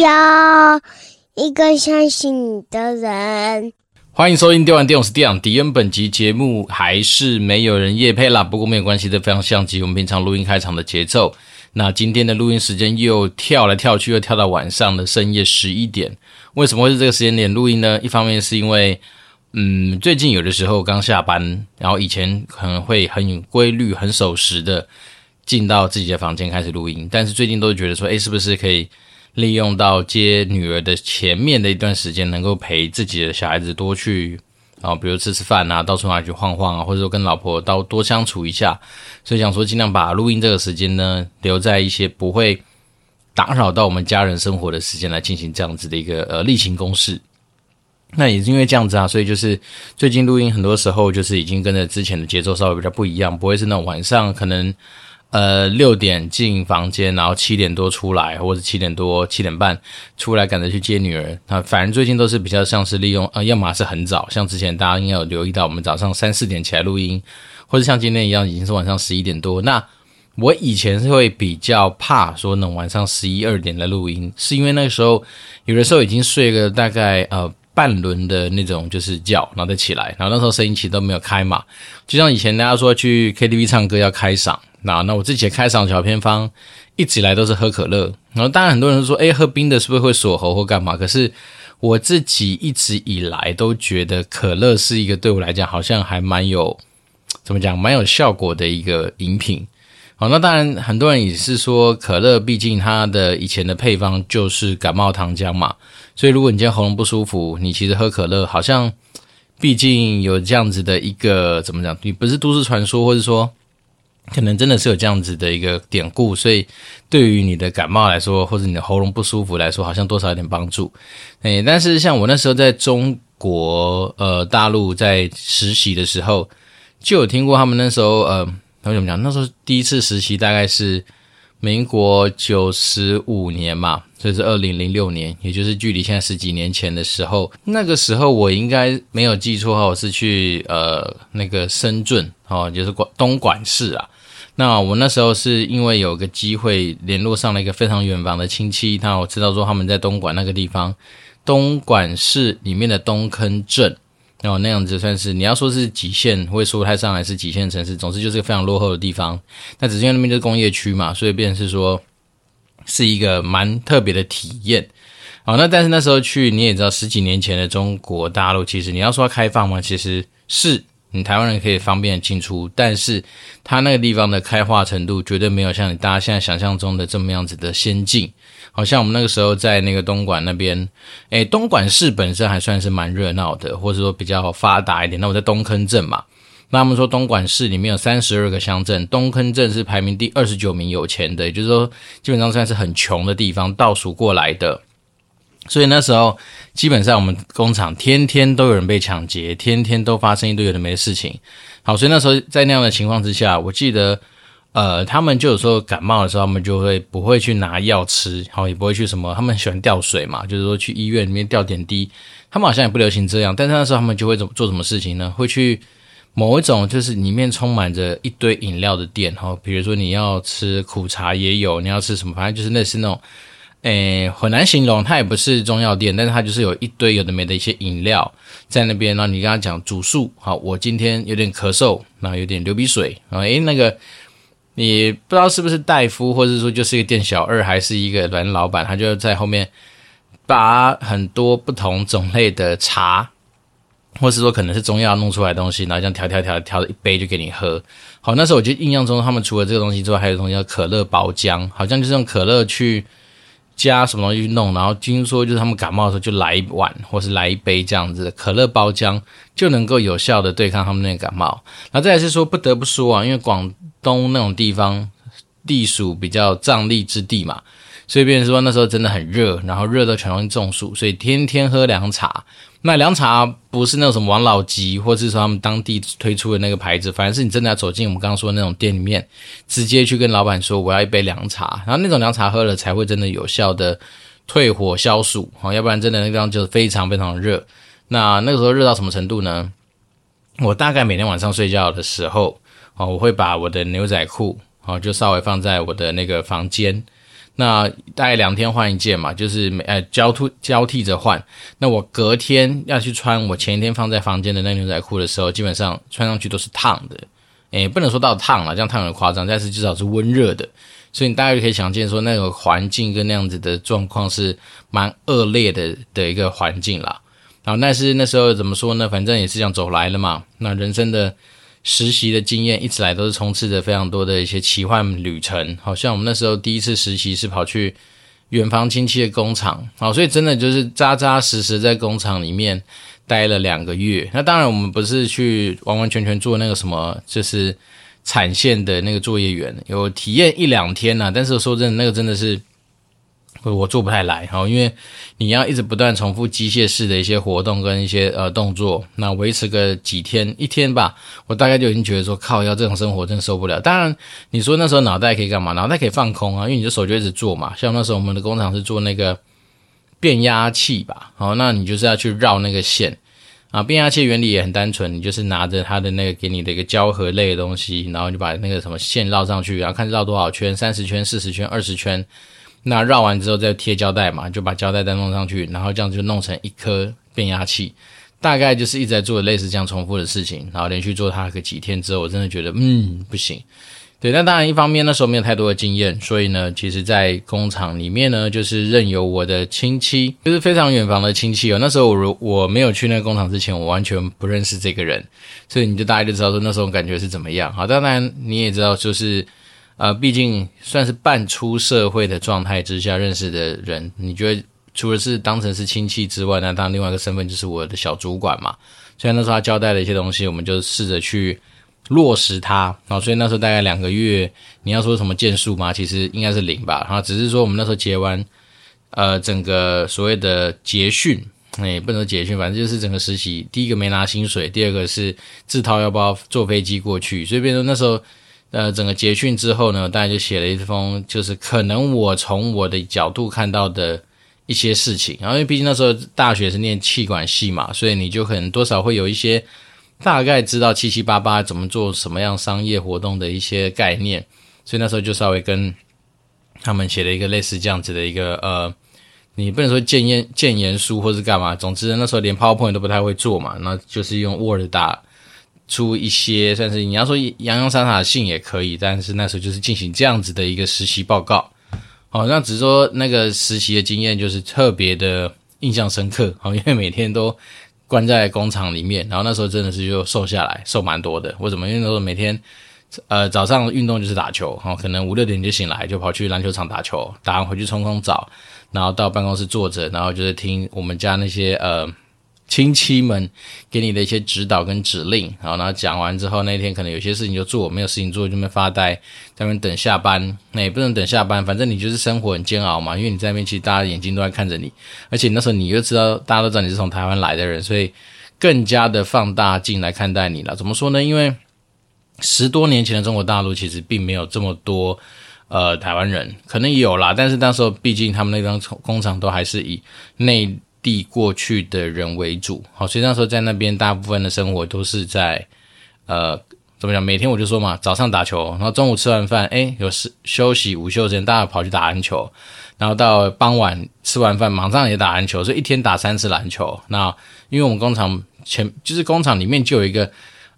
要一个相信你的人。欢迎收听《电玩电影》，是电养迪恩。本集节目还是没有人夜配啦，不过没有关系，这非常像极我们平常录音开场的节奏。那今天的录音时间又跳来跳去，又跳到晚上的深夜十一点。为什么会是这个时间点录音呢？一方面是因为，嗯，最近有的时候刚下班，然后以前可能会很有规律、很守时的进到自己的房间开始录音，但是最近都觉得说，诶，是不是可以利用到接女儿的前面的一段时间，能够陪自己的小孩子多去。啊，比如吃吃饭啊，到处哪里去晃晃啊，或者说跟老婆到多相处一下，所以想说尽量把录音这个时间呢，留在一些不会打扰到我们家人生活的时间来进行这样子的一个呃例行公事。那也是因为这样子啊，所以就是最近录音很多时候就是已经跟着之前的节奏稍微比较不一样，不会是那种晚上可能。呃，六点进房间，然后七点多出来，或者七点多七点半出来，赶着去接女儿。那反正最近都是比较像是利用，呃，要么是很早，像之前大家应该有留意到，我们早上三四点起来录音，或者像今天一样，已经是晚上十一点多。那我以前是会比较怕说能晚上十一二点来录音，是因为那个时候有的时候已经睡个大概呃半轮的那种就是叫，然后再起来，然后那时候声音其实都没有开嘛，就像以前大家说去 KTV 唱歌要开嗓。那那我自己开场小偏方，一直以来都是喝可乐。然后当然很多人说，诶，喝冰的是不是会锁喉或干嘛？可是我自己一直以来都觉得可乐是一个对我来讲好像还蛮有怎么讲，蛮有效果的一个饮品。好，那当然很多人也是说可乐，毕竟它的以前的配方就是感冒糖浆嘛。所以如果你今天喉咙不舒服，你其实喝可乐好像，毕竟有这样子的一个怎么讲？你不是都市传说，或者说。可能真的是有这样子的一个典故，所以对于你的感冒来说，或者你的喉咙不舒服来说，好像多少有点帮助。诶，但是像我那时候在中国呃大陆在实习的时候，就有听过他们那时候呃，他们怎么讲？那时候第一次实习大概是民国九十五年嘛，所以是二零零六年，也就是距离现在十几年前的时候。那个时候我应该没有记错哈，我是去呃那个深圳哦，就是广东莞市啊。那我那时候是因为有个机会联络上了一个非常远房的亲戚，那我知道说他们在东莞那个地方，东莞市里面的东坑镇，然后那样子算是你要说是几线，会说不太上来是极限城市，总之就是个非常落后的地方。那只是因为那边就是工业区嘛，所以变成是说是一个蛮特别的体验。好，那但是那时候去你也知道，十几年前的中国大陆，其实你要说开放嘛，其实是。你台湾人可以方便进出，但是它那个地方的开化程度绝对没有像你大家现在想象中的这么样子的先进。好像我们那个时候在那个东莞那边，诶，东莞市本身还算是蛮热闹的，或者说比较发达一点。那我在东坑镇嘛，那他们说东莞市里面有三十二个乡镇，东坑镇是排名第二十九名有钱的，也就是说基本上算是很穷的地方倒数过来的。所以那时候，基本上我们工厂天天都有人被抢劫，天天都发生一堆有的没的事情。好，所以那时候在那样的情况之下，我记得，呃，他们就有时候感冒的时候，他们就会不会去拿药吃，好，也不会去什么，他们喜欢吊水嘛，就是说去医院里面吊点滴。他们好像也不流行这样，但是那时候他们就会怎么做什么事情呢？会去某一种就是里面充满着一堆饮料的店，哈，比如说你要吃苦茶也有，你要吃什么，反正就是类似那种。诶，很难形容，它也不是中药店，但是它就是有一堆有的没的一些饮料在那边。然后你跟他讲主诉，好，我今天有点咳嗽，然后有点流鼻水，然后诶，那个你不知道是不是大夫，或者说就是一个店小二，还是一个软老板，他就在后面把很多不同种类的茶，或是说可能是中药弄出来的东西，然后这样调调调调一杯就给你喝。好，那时候我就印象中，他们除了这个东西之外，还有东西叫可乐包浆，好像就是用可乐去。加什么东西去弄，然后听说就是他们感冒的时候就来一碗或是来一杯这样子的可乐包浆，就能够有效的对抗他们那个感冒。然后再来是说，不得不说啊，因为广东那种地方地属比较瘴疠之地嘛。所以，变成说那时候真的很热，然后热到全容易中暑，所以天天喝凉茶。那凉茶不是那种什么王老吉，或是说他们当地推出的那个牌子，反正是你真的要走进我们刚刚说的那种店里面，直接去跟老板说我要一杯凉茶，然后那种凉茶喝了才会真的有效的退火消暑，好，要不然真的那个地方就是非常非常热。那那个时候热到什么程度呢？我大概每天晚上睡觉的时候，哦，我会把我的牛仔裤，哦，就稍微放在我的那个房间。那大概两天换一件嘛，就是每呃交替交替着换。那我隔天要去穿我前一天放在房间的那牛仔裤的时候，基本上穿上去都是烫的，诶，不能说到烫了，这样烫很夸张，但是至少是温热的。所以你大概就可以想见说，那个环境跟那样子的状况是蛮恶劣的的一个环境啦。然后，但是那时候怎么说呢？反正也是这样走来了嘛。那人生的实习的经验一直来都是充斥着非常多的一些奇幻旅程。好像我们那时候第一次实习是跑去远房亲戚的工厂，好，所以真的就是扎扎实实在工厂里面待了两个月。那当然，我们不是去完完全全做那个什么，就是。产线的那个作业员有体验一两天呐、啊，但是说真的，那个真的是我做不太来哈，因为你要一直不断重复机械式的一些活动跟一些呃动作，那维持个几天一天吧，我大概就已经觉得说靠，要这种生活真的受不了。当然，你说那时候脑袋可以干嘛？脑袋可以放空啊，因为你的手就一直做嘛。像那时候我们的工厂是做那个变压器吧，好，那你就是要去绕那个线。啊，变压器原理也很单纯，你就是拿着它的那个给你的一个胶合类的东西，然后就把那个什么线绕上去，然后看绕多少圈，三十圈、四十圈、二十圈，那绕完之后再贴胶带嘛，就把胶带再弄上去，然后这样就弄成一颗变压器，大概就是一直在做类似这样重复的事情，然后连续做它个几天之后，我真的觉得嗯不行。对，那当然，一方面那时候没有太多的经验，所以呢，其实，在工厂里面呢，就是任由我的亲戚，就是非常远房的亲戚哦。那时候我如我没有去那个工厂之前，我完全不认识这个人，所以你就大概就知道说那时候感觉是怎么样。好，当然你也知道，就是呃，毕竟算是半出社会的状态之下认识的人，你觉得除了是当成是亲戚之外，那当另外一个身份就是我的小主管嘛。虽然那时候他交代了一些东西，我们就试着去。落实他，然后所以那时候大概两个月，你要说什么建树吗？其实应该是零吧。然后只是说我们那时候结完，呃，整个所谓的结训，哎，不能说结训，反正就是整个实习。第一个没拿薪水，第二个是自掏腰包坐飞机过去。所以变成那时候，呃，整个结训之后呢，大家就写了一封，就是可能我从我的角度看到的一些事情。然后因为毕竟那时候大学是念气管系嘛，所以你就可能多少会有一些。大概知道七七八八怎么做什么样商业活动的一些概念，所以那时候就稍微跟他们写了一个类似这样子的一个呃，你不能说建言建言书或是干嘛，总之那时候连 PowerPoint 都不太会做嘛，那就是用 Word 打出一些算是你要说洋洋洒洒的信也可以，但是那时候就是进行这样子的一个实习报告。好，那只是说那个实习的经验就是特别的印象深刻，好，因为每天都。关在工厂里面，然后那时候真的是就瘦下来，瘦蛮多的。为什么？因为那时候每天，呃，早上运动就是打球，然后可能五六点就醒来，就跑去篮球场打球，打完回去冲冲澡，然后到办公室坐着，然后就是听我们家那些呃。亲戚们给你的一些指导跟指令，然后，讲完之后，那天可能有些事情就做，没有事情做就那边发呆，在那边等下班。那也不能等下班，反正你就是生活很煎熬嘛，因为你在那边，其实大家眼睛都在看着你，而且那时候你又知道，大家都知道你是从台湾来的人，所以更加的放大镜来看待你了。怎么说呢？因为十多年前的中国大陆其实并没有这么多呃台湾人，可能有啦，但是那时候毕竟他们那张工厂都还是以内。地过去的人为主，好，所以那时候在那边大部分的生活都是在，呃，怎么讲？每天我就说嘛，早上打球，然后中午吃完饭，诶，有时休息午休时间，大家跑去打篮球，然后到傍晚吃完饭，马上也打篮球，所以一天打三次篮球。那因为我们工厂前就是工厂里面就有一个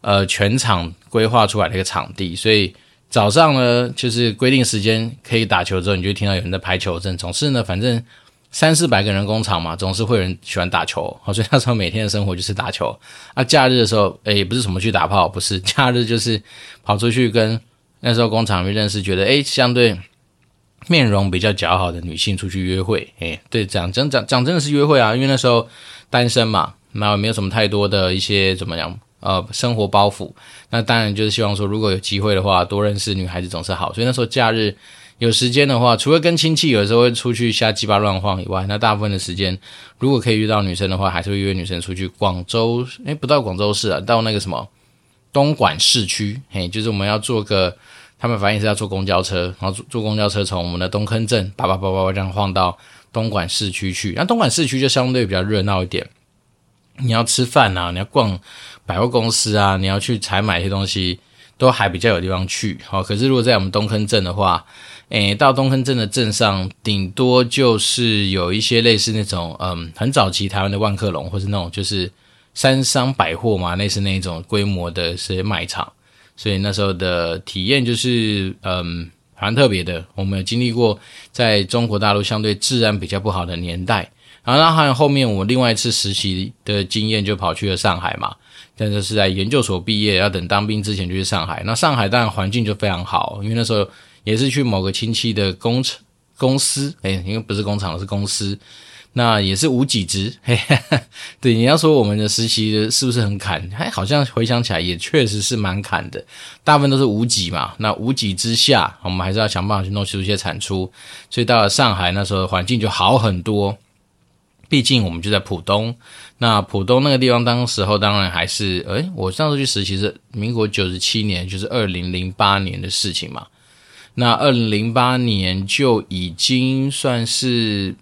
呃全场规划出来的一个场地，所以早上呢就是规定时间可以打球之后，你就听到有人在排球阵，总是呢，反正。三四百个人工厂嘛，总是会有人喜欢打球，好，所以那时候每天的生活就是打球。啊，假日的时候，诶，也不是什么去打炮，不是，假日就是跑出去跟那时候工厂里面认识，觉得诶，相对面容比较姣好的女性出去约会，诶，对，讲真讲讲真的是约会啊，因为那时候单身嘛，那没有什么太多的一些怎么样，呃，生活包袱。那当然就是希望说，如果有机会的话，多认识女孩子总是好。所以那时候假日。有时间的话，除了跟亲戚有时候会出去瞎鸡巴乱晃以外，那大部分的时间，如果可以遇到女生的话，还是会约女生出去。广州，诶，不到广州市啊，到那个什么东莞市区，嘿，就是我们要坐个，他们反映是要坐公交车，然后坐坐公交车从我们的东坑镇叭叭叭叭这样晃到东莞市区去。那东莞市区就相对比较热闹一点，你要吃饭啊，你要逛百货公司啊，你要去采买一些东西，都还比较有地方去。好，可是如果在我们东坑镇的话，诶，到东坑镇的镇上，顶多就是有一些类似那种，嗯，很早期台湾的万客隆，或是那种就是三商百货嘛，类似那种规模的一些卖场。所以那时候的体验就是，嗯，蛮特别的。我们有经历过在中国大陆相对治安比较不好的年代。然后，还有后面我另外一次实习的经验，就跑去了上海嘛。但是是在研究所毕业，要等当兵之前就去上海。那上海当然环境就非常好，因为那时候也是去某个亲戚的工厂公司，诶，因为不是工厂，是公司。那也是无几职，嘿嘿嘿，对，你要说我们的实习是不是很砍？哎好像回想起来也确实是蛮砍的，大部分都是无几嘛。那无几之下，我们还是要想办法去弄出一些产出。所以到了上海那时候环境就好很多，毕竟我们就在浦东。那浦东那个地方，当时候当然还是，诶，我上次去实习是民国九十七年，就是二零零八年的事情嘛。那二零零八年就已经算是。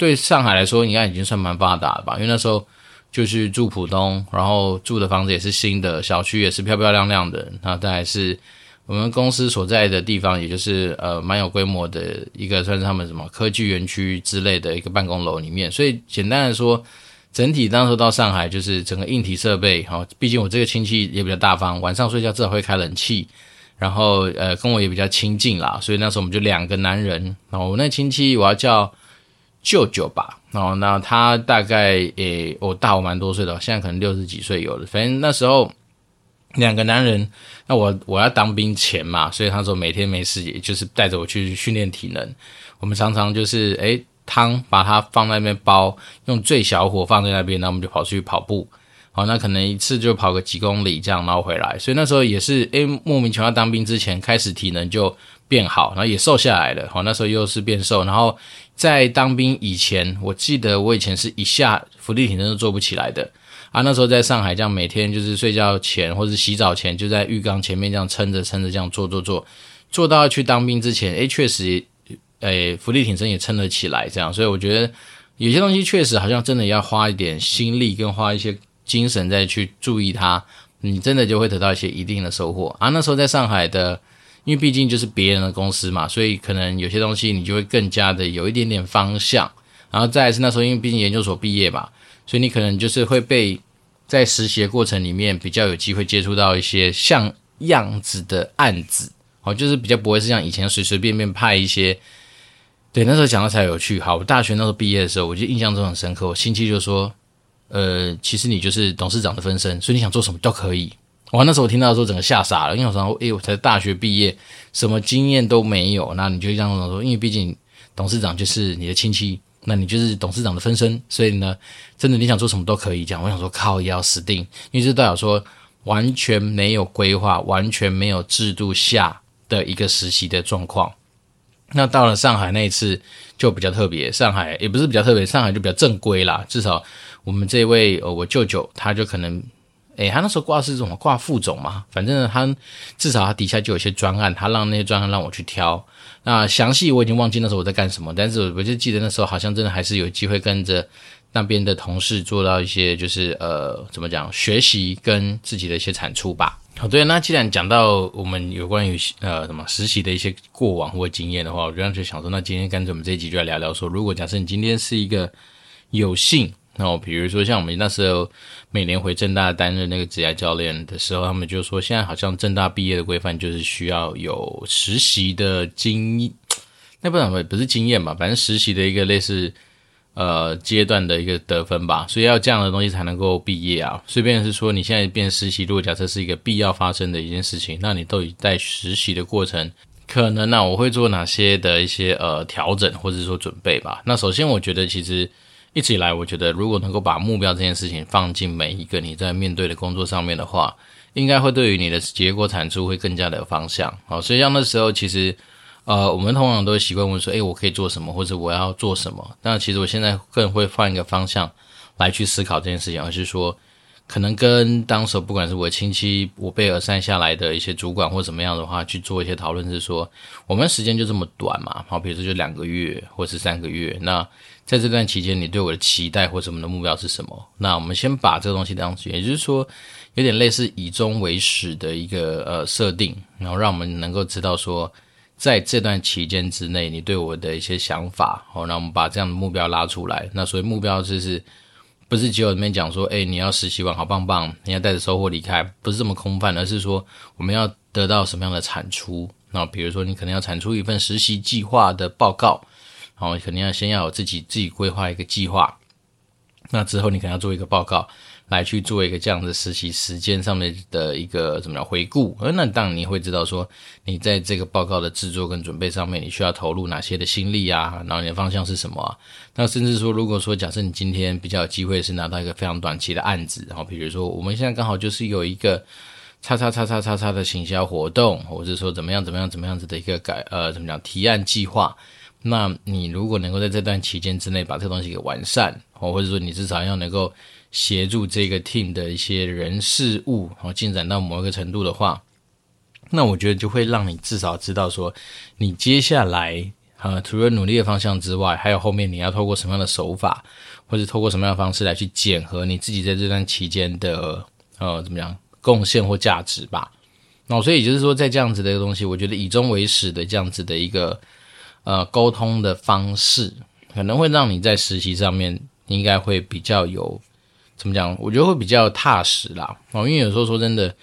对上海来说，应该已经算蛮发达了吧？因为那时候就是住浦东，然后住的房子也是新的，小区也是漂漂亮亮的。那再来是我们公司所在的地方，也就是呃蛮有规模的一个，算是他们什么科技园区之类的一个办公楼里面。所以简单来说，整体当时到上海就是整个硬体设备，哈，毕竟我这个亲戚也比较大方，晚上睡觉至少会开冷气，然后呃跟我也比较亲近啦，所以那时候我们就两个男人，然后我那亲戚我要叫。舅舅吧，哦，那他大概诶，我、大我蛮多岁的，现在可能六十几岁有了。反正那时候两个男人，那我我要当兵前嘛，所以他说每天没事，也就是带着我去训练体能。我们常常就是诶，汤把它放在那边煲，用最小火放在那边，那我们就跑出去跑步。哦，那可能一次就跑个几公里这样，然后回来。所以那时候也是诶，莫名其妙当兵之前开始体能就变好，然后也瘦下来了。好，那时候又是变瘦，然后。在当兵以前，我记得我以前是一下伏地挺身都做不起来的啊。那时候在上海，这样每天就是睡觉前或者洗澡前，就在浴缸前面这样撑着撑着这样做做做，做到去当兵之前，诶，确实，诶，伏地挺身也撑得起来这样。所以我觉得有些东西确实好像真的要花一点心力跟花一些精神再去注意它，你真的就会得到一些一定的收获啊。那时候在上海的。因为毕竟就是别人的公司嘛，所以可能有些东西你就会更加的有一点点方向。然后再是那时候，因为毕竟研究所毕业嘛，所以你可能就是会被在实习的过程里面比较有机会接触到一些像样子的案子，哦，就是比较不会是像以前随随便便派一些。对，那时候讲的才有趣。好，我大学那时候毕业的时候，我就印象中很深刻。我亲戚就说：“呃，其实你就是董事长的分身，所以你想做什么都可以。”哇，那时候我听到的时候，整个吓傻了，因为我说，诶，我才大学毕业，什么经验都没有，那你就这样说，因为毕竟董事长就是你的亲戚，那你就是董事长的分身，所以呢，真的你想做什么都可以讲。我想说，靠，也要死定，因为这代表说完全没有规划、完全没有制度下的一个实习的状况。那到了上海那一次就比较特别，上海也不是比较特别，上海就比较正规啦，至少我们这位呃，我舅舅他就可能。诶，他那时候挂是什么？挂副总嘛，反正他至少他底下就有些专案，他让那些专案让我去挑。那详细我已经忘记那时候我在干什么，但是我就记得那时候好像真的还是有机会跟着那边的同事做到一些，就是呃，怎么讲，学习跟自己的一些产出吧。好，对，那既然讲到我们有关于呃什么实习的一些过往或经验的话，我刚刚就想说，那今天干脆我们这一集就来聊聊说，如果假设你今天是一个有幸。那我比如说，像我们那时候每年回正大担任那个职业教练的时候，他们就说，现在好像正大毕业的规范就是需要有实习的经验，那不然不是经验吧，反正实习的一个类似呃阶段的一个得分吧，所以要这样的东西才能够毕业啊。随便是说，你现在变实习，如果假设是一个必要发生的一件事情，那你都已在实习的过程，可能呢、我会做哪些的一些呃调整或者说准备吧。那首先，我觉得其实。一直以来，我觉得如果能够把目标这件事情放进每一个你在面对的工作上面的话，应该会对于你的结果产出会更加的有方向。好，所以像那时候，其实呃，我们通常都会习惯问说：“诶，我可以做什么，或者我要做什么？”但其实我现在更会换一个方向来去思考这件事情，而是说，可能跟当时不管是我亲戚、我被而筛下来的一些主管或怎么样的话，去做一些讨论，是说我们时间就这么短嘛？好，比如说就两个月或是三个月，那。在这段期间，你对我的期待或者我们的目标是什么？那我们先把这个东西当成，也就是说，有点类似以终为始的一个呃设定，然后让我们能够知道说，在这段期间之内，你对我的一些想法，好，那我们把这样的目标拉出来。那所以目标就是，不是只有里面讲说，哎，你要实习完好棒棒，你要带着收获离开，不是这么空泛，而是说我们要得到什么样的产出。那比如说，你可能要产出一份实习计划的报告，好，肯定要先要有自己自己规划一个计划。那之后，你可能要做一个报告，来去做一个这样的实习时间上面的一个怎么样回顾。而那当然你会知道说，你在这个报告的制作跟准备上面，你需要投入哪些的心力啊？然后你的方向是什么？那甚至说，如果说假设你今天比较有机会是拿到一个非常短期的案子，然后比如说我们现在刚好就是有一个叉叉叉叉叉叉的行销活动，或者说怎么样怎么样怎么样子的一个改呃怎么讲提案计划。那你如果能够在这段期间之内把这个东西给完善，或者说你至少要能够协助这个 team 的一些人事物，然后，进展到某一个程度的话，那我觉得就会让你至少知道说，你接下来啊，除了努力的方向之外，还有后面你要透过什么样的手法，或者透过什么样的方式来去检核你自己在这段期间的呃怎么样贡献或价值吧。那所以就是说，在这样子的一个东西，我觉得以终为始的这样子的一个。呃，沟通的方式可能会让你在实习上面应该会比较有怎么讲？我觉得会比较踏实啦。哦，因为有时候说真的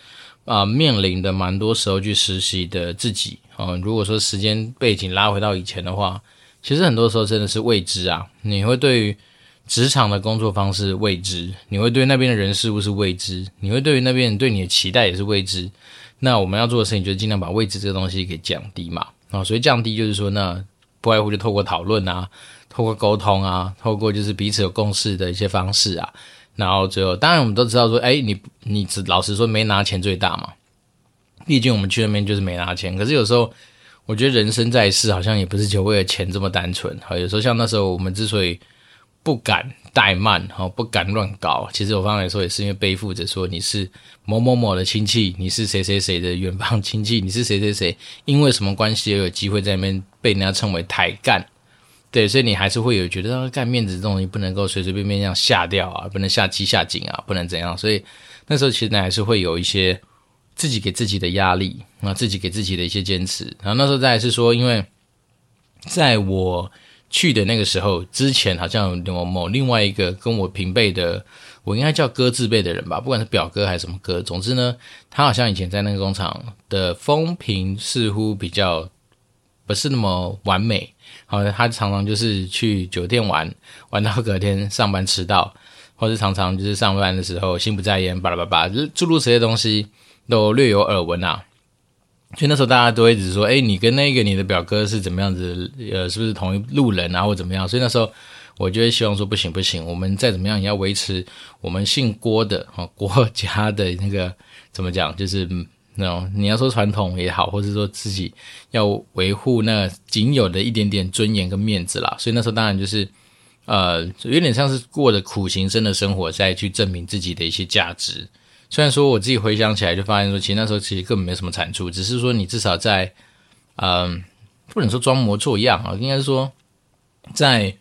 啊，面临的蛮多时候去实习的自己啊，如果说时间背景拉回到以前的话，其实很多时候真的是未知啊。你会对于职场的工作方式未知，你会对那边的人事物是未知，你会对于那边对你的期待也是未知。那我们要做的事情就是尽量把未知这个东西给降低嘛。啊，所以降低就是说，那不外乎就透过讨论啊，透过沟通啊，透过就是彼此有共识的一些方式啊，然后最后，当然我们都知道说，哎，你你只老实说没拿钱最大嘛，毕竟我们去那边就是没拿钱。可是有时候，我觉得人生在世好像也不是就为了钱这么单纯。好，有时候像那时候我们之所以不敢怠慢，哈，不敢乱搞。其实我刚才说也是因为背负着说你是某某某的亲戚，你是谁谁谁的远方亲戚，你是谁谁谁，因为什么关系而有机会在那边被人家称为抬干，对，所以你还是会有觉得干面子这种东西不能够随随便便这样下掉啊，不能下鸡下井啊，不能怎样。所以那时候其实呢还是会有一些自己给自己的压力，啊，自己给自己的一些坚持。然后那时候再来是说，因为在我。去的那个时候，之前好像有某某另外一个跟我平辈的，我应该叫哥字辈的人吧，不管是表哥还是什么哥，总之呢，他好像以前在那个工厂的风评似乎比较不是那么完美，好他常常就是去酒店玩，玩到隔天上班迟到，或者常常就是上班的时候心不在焉，巴拉巴拉，诸如此类东西都略有耳闻啊。所以那时候大家都会一直说，哎，你跟那个你的表哥是怎么样子？呃，是不是同一路人啊，或怎么样？所以那时候我就会希望说，不行不行，我们再怎么样也要维持我们姓郭的哈郭家的那个怎么讲？就是那种你要说传统也好，或者说自己要维护那仅有的一点点尊严跟面子啦。所以那时候当然就是呃，有点像是过着苦行僧的生活，再去证明自己的一些价值。虽然说我自己回想起来，就发现说，其实那时候其实根本没什么产出，只是说你至少在，嗯、不能说装模作样啊，应该是说在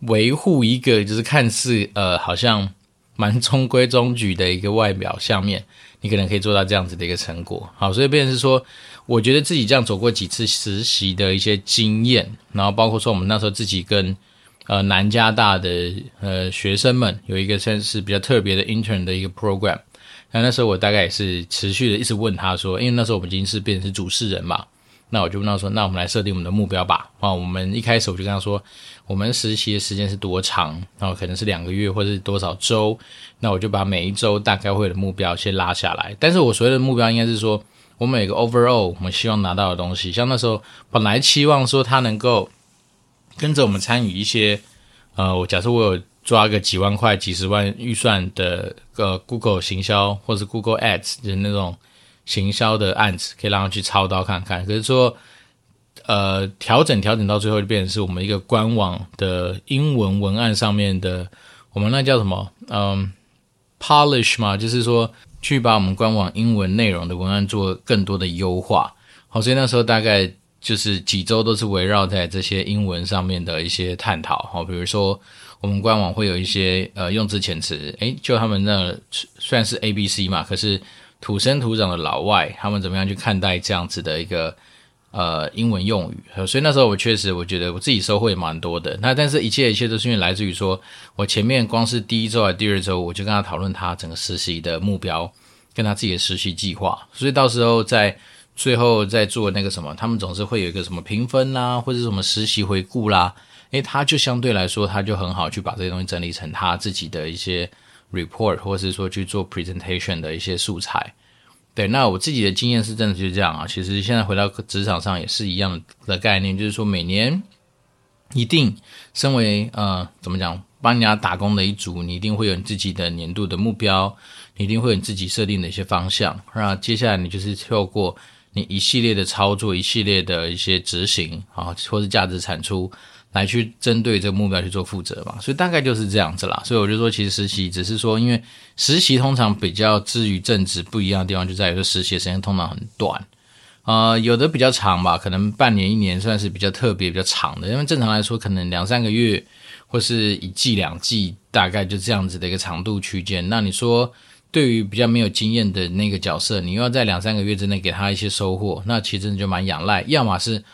维护一个就是看似呃好像蛮中规中矩的一个外表下面，你可能可以做到这样子的一个成果。好，所以变成是说，我觉得自己这样走过几次实习的一些经验，然后包括说我们那时候自己跟呃南加大的呃学生们有一个算是比较特别的 intern 的一个 program。那那时候我大概也是持续的一直问他说，因为那时候我们已经是变成是主事人嘛，那我就问他说，那我们来设定我们的目标吧。啊，我们一开始我就跟他说，我们实习的时间是多长，然后可能是两个月或者是多少周，那我就把每一周大概会的目标先拉下来。但是我所谓的目标应该是说，我们有一个 overall 我们希望拿到的东西，像那时候本来期望说他能够跟着我们参与一些，呃，我假设我有。抓个几万块、几十万预算的个 Google 行销，或者是 Google Ads，就是那种行销的案子，可以让他去操刀看看。可是说，呃，调整调整到最后就变成是我们一个官网的英文文案上面的，我们那叫什么？嗯，polish 嘛，就是说去把我们官网英文内容的文案做更多的优化。好，所以那时候大概就是几周都是围绕在这些英文上面的一些探讨。好，比如说。我们官网会有一些呃用字遣词，诶，就他们那虽然是 ABC 嘛，可是土生土长的老外，他们怎么样去看待这样子的一个呃英文用语。所以那时候我确实我觉得我自己收获也蛮多的。那但是一切一切都是因为来自于说我前面光是第一周还是第二周，我就跟他讨论他整个实习的目标，跟他自己的实习计划。所以到时候在最后再做那个什么，他们总是会有一个什么评分啦，或者什么实习回顾啦。诶，他就相对来说，他就很好去把这些东西整理成他自己的一些 report，或是说去做 presentation 的一些素材。对，那我自己的经验是真的就是这样啊。其实现在回到职场上也是一样的概念，就是说每年一定身为呃怎么讲，帮人家打工的一组，你一定会有你自己的年度的目标，你一定会有你自己设定的一些方向。那接下来你就是透过你一系列的操作，一系列的一些执行啊，或是价值产出。来去针对这个目标去做负责嘛，所以大概就是这样子啦。所以我就说，其实实习只是说，因为实习通常比较之于正职不一样的地方，就在于说实习的时间通常很短，呃，有的比较长吧，可能半年一年算是比较特别比较长的。因为正常来说，可能两三个月或是一季两季，大概就这样子的一个长度区间。那你说，对于比较没有经验的那个角色，你又要在两三个月之内给他一些收获，那其实你就蛮仰赖，要么是。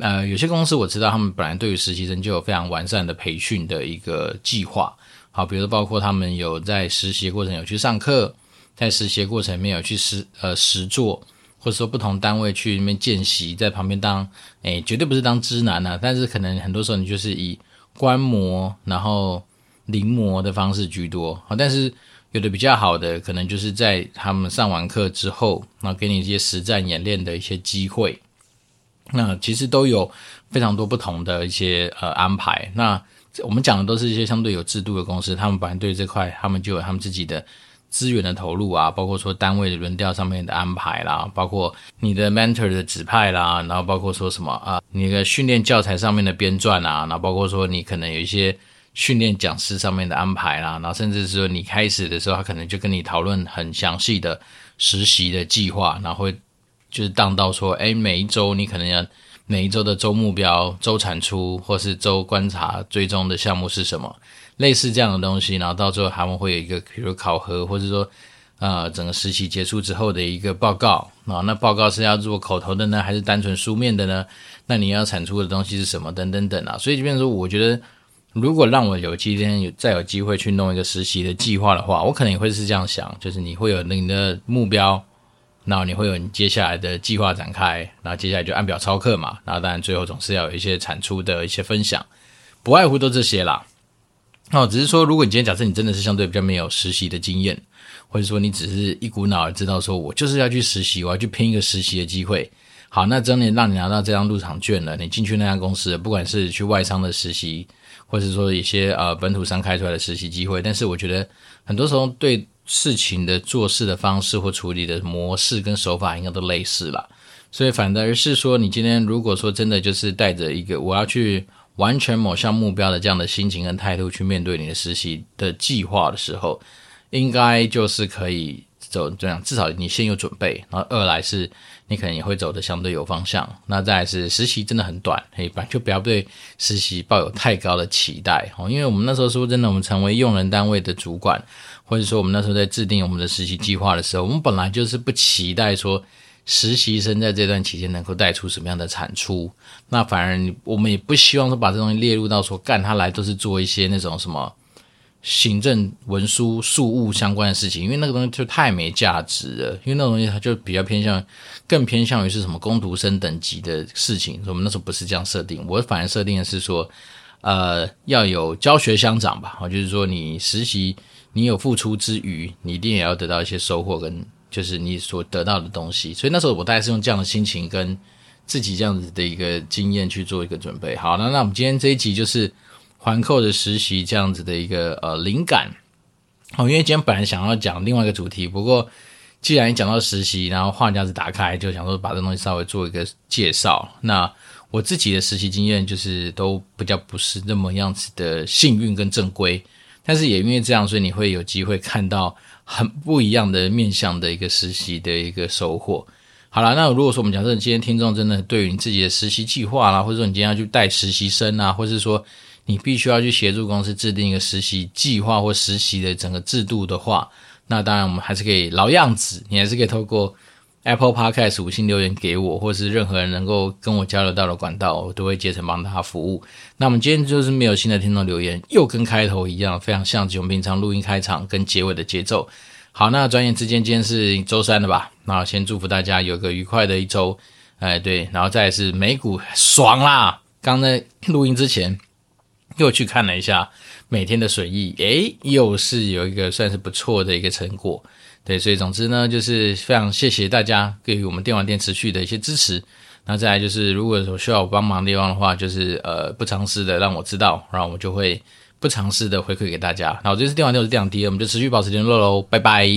呃，有些公司我知道，他们本来对于实习生就有非常完善的培训的一个计划。好，比如说包括他们有在实习过程有去上课，在实习过程里面有去实呃实做，或者说不同单位去那边见习，在旁边当诶，绝对不是当知男啊，但是可能很多时候你就是以观摩然后临摹的方式居多。好，但是有的比较好的，可能就是在他们上完课之后，然后给你一些实战演练的一些机会。那其实都有非常多不同的一些呃安排。那我们讲的都是一些相对有制度的公司，他们本来对这块，他们就有他们自己的资源的投入啊，包括说单位的轮调上面的安排啦，包括你的 mentor 的指派啦，然后包括说什么啊，你的训练教材上面的编撰啊，然后包括说你可能有一些训练讲师上面的安排啦，然后甚至是说你开始的时候，他可能就跟你讨论很详细的实习的计划，然后会。就是当到说，哎，每一周你可能要每一周的周目标、周产出，或是周观察追踪的项目是什么，类似这样的东西，然后到最后他们会有一个，比如考核，或者说，呃，整个实习结束之后的一个报告啊，那报告是要做口头的呢，还是单纯书面的呢？那你要产出的东西是什么？等等等啊，所以这边说，我觉得如果让我有今天有再有机会去弄一个实习的计划的话，我可能也会是这样想，就是你会有你的目标。然后你会有你接下来的计划展开，然后接下来就按表操课嘛，然后当然最后总是要有一些产出的一些分享，不外乎都这些啦。哦，只是说，如果你今天假设你真的是相对比较没有实习的经验，或者说你只是一股脑儿知道说我就是要去实习，我要去拼一个实习的机会，好，那真的让你拿到这张入场券了，你进去那家公司，不管是去外商的实习，或者说一些呃本土商开出来的实习机会，但是我觉得很多时候对。事情的做事的方式或处理的模式跟手法应该都类似啦，所以反而是说，你今天如果说真的就是带着一个我要去完成某项目标的这样的心情跟态度去面对你的实习的计划的时候，应该就是可以走这样，至少你先有准备，然后二来是你可能也会走得相对有方向。那再来是实习真的很短，嘿，就不要对实习抱有太高的期待哦，因为我们那时候说真的，我们成为用人单位的主管。或者说，我们那时候在制定我们的实习计划的时候，我们本来就是不期待说实习生在这段期间能够带出什么样的产出。那反而我们也不希望说把这东西列入到说干他来都是做一些那种什么行政文书事务相关的事情，因为那个东西就太没价值了。因为那个东西它就比较偏向，更偏向于是什么工读生等级的事情。我们那时候不是这样设定，我反而设定的是说，呃，要有教学相长吧。就是说你实习。你有付出之余，你一定也要得到一些收获，跟就是你所得到的东西。所以那时候我大概是用这样的心情跟自己这样子的一个经验去做一个准备。好，那那我们今天这一集就是环扣的实习这样子的一个呃灵感。好，因为今天本来想要讲另外一个主题，不过既然讲到实习，然后话匣子打开，就想说把这东西稍微做一个介绍。那我自己的实习经验就是都比较不是那么样子的幸运跟正规。但是也因为这样，所以你会有机会看到很不一样的面向的一个实习的一个收获。好了，那如果说我们假设你今天听众真的对于你自己的实习计划啦，或者说你今天要去带实习生啊，或者是说你必须要去协助公司制定一个实习计划或实习的整个制度的话，那当然我们还是可以老样子，你还是可以透过 Apple Podcast 五星留言给我，或是任何人能够跟我交流到的管道，我都会竭诚帮大家服务。那我们今天就是没有新的听众留言，又跟开头一样，非常像我们平常录音开场跟结尾的节奏。好，那转眼之间，今天是周三了吧？那先祝福大家有个愉快的一周。哎，对，然后再是美股爽啦！刚在录音之前又去看了一下每天的损益，诶，又是有一个算是不错的一个成果。对，所以总之呢，就是非常谢谢大家给予我们电玩店持续的一些支持。那再来就是，如果有需要我帮忙的地方的话，就是呃不尝试的让我知道，然后我就会不尝试的回馈给大家。那我这次电玩店，我是电玩 D，我们就持续保持联络喽，拜拜。